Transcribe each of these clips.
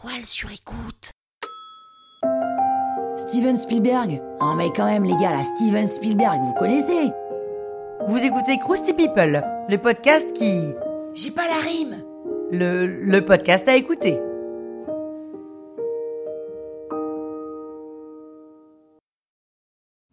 toile sur écoute. Steven Spielberg Oh mais quand même les gars, là, Steven Spielberg, vous connaissez Vous écoutez Krusty People, le podcast qui... J'ai pas la rime Le, le podcast à écouter.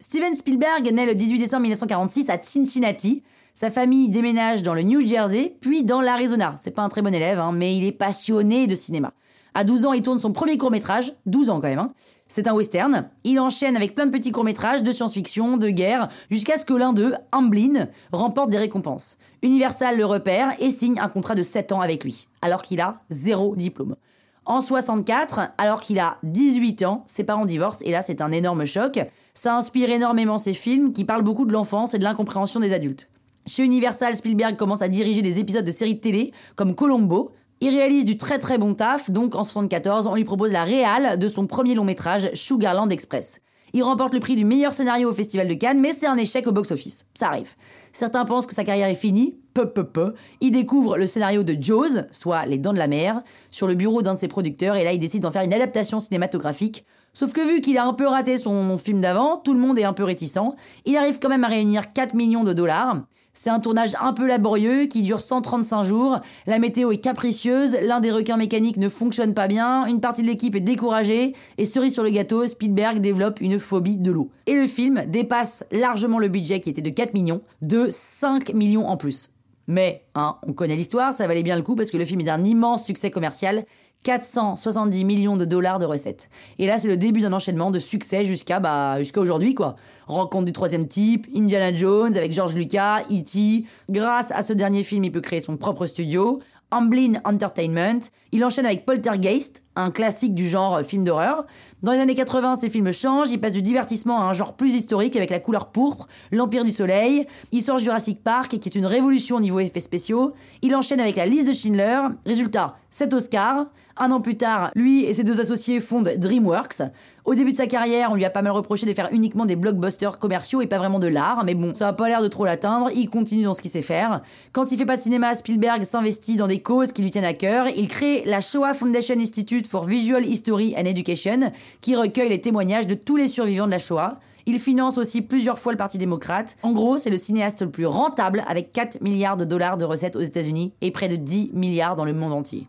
Steven Spielberg naît le 18 décembre 1946 à Cincinnati. Sa famille déménage dans le New Jersey, puis dans l'Arizona. C'est pas un très bon élève, hein, mais il est passionné de cinéma. À 12 ans, il tourne son premier court-métrage, 12 ans quand même. Hein. C'est un western. Il enchaîne avec plein de petits courts-métrages de science-fiction, de guerre, jusqu'à ce que l'un d'eux, Amblin, remporte des récompenses. Universal le repère et signe un contrat de 7 ans avec lui, alors qu'il a zéro diplôme. En 64, alors qu'il a 18 ans, ses parents divorcent et là c'est un énorme choc. Ça inspire énormément ses films qui parlent beaucoup de l'enfance et de l'incompréhension des adultes. Chez Universal, Spielberg commence à diriger des épisodes de séries de télé comme Colombo. Il réalise du très très bon taf, donc en 74, on lui propose la réale de son premier long métrage, Sugarland Express. Il remporte le prix du meilleur scénario au Festival de Cannes, mais c'est un échec au box-office. Ça arrive. Certains pensent que sa carrière est finie. Peu, peu, peu. Il découvre le scénario de Jaws, soit Les Dents de la Mer, sur le bureau d'un de ses producteurs, et là il décide d'en faire une adaptation cinématographique. Sauf que vu qu'il a un peu raté son film d'avant, tout le monde est un peu réticent. Il arrive quand même à réunir 4 millions de dollars. C'est un tournage un peu laborieux qui dure 135 jours. La météo est capricieuse, l'un des requins mécaniques ne fonctionne pas bien, une partie de l'équipe est découragée, et cerise sur le gâteau, Spielberg développe une phobie de l'eau. Et le film dépasse largement le budget qui était de 4 millions, de 5 millions en plus. Mais, hein, on connaît l'histoire, ça valait bien le coup parce que le film est d'un immense succès commercial 470 millions de dollars de recettes. Et là, c'est le début d'un enchaînement de succès jusqu'à bah, jusqu'à aujourd'hui, quoi. Rencontre du troisième type, Indiana Jones avec George Lucas, E.T. Grâce à ce dernier film, il peut créer son propre studio. Amblin Entertainment. Il enchaîne avec Poltergeist, un classique du genre film d'horreur. Dans les années 80, ses films changent, il passe du divertissement à un genre plus historique avec la couleur pourpre, l'Empire du Soleil. Il sort Jurassic Park, qui est une révolution au niveau effets spéciaux. Il enchaîne avec la liste de Schindler. Résultat, 7 Oscars. Un an plus tard, lui et ses deux associés fondent DreamWorks. Au début de sa carrière, on lui a pas mal reproché de faire uniquement des blockbusters commerciaux et pas vraiment de l'art, mais bon, ça a pas l'air de trop l'atteindre, il continue dans ce qu'il sait faire. Quand il fait pas de cinéma, Spielberg s'investit dans des causes qui lui tiennent à cœur. Il crée la Shoah Foundation Institute for Visual History and Education, qui recueille les témoignages de tous les survivants de la Shoah. Il finance aussi plusieurs fois le Parti démocrate. En gros, c'est le cinéaste le plus rentable avec 4 milliards de dollars de recettes aux États-Unis et près de 10 milliards dans le monde entier.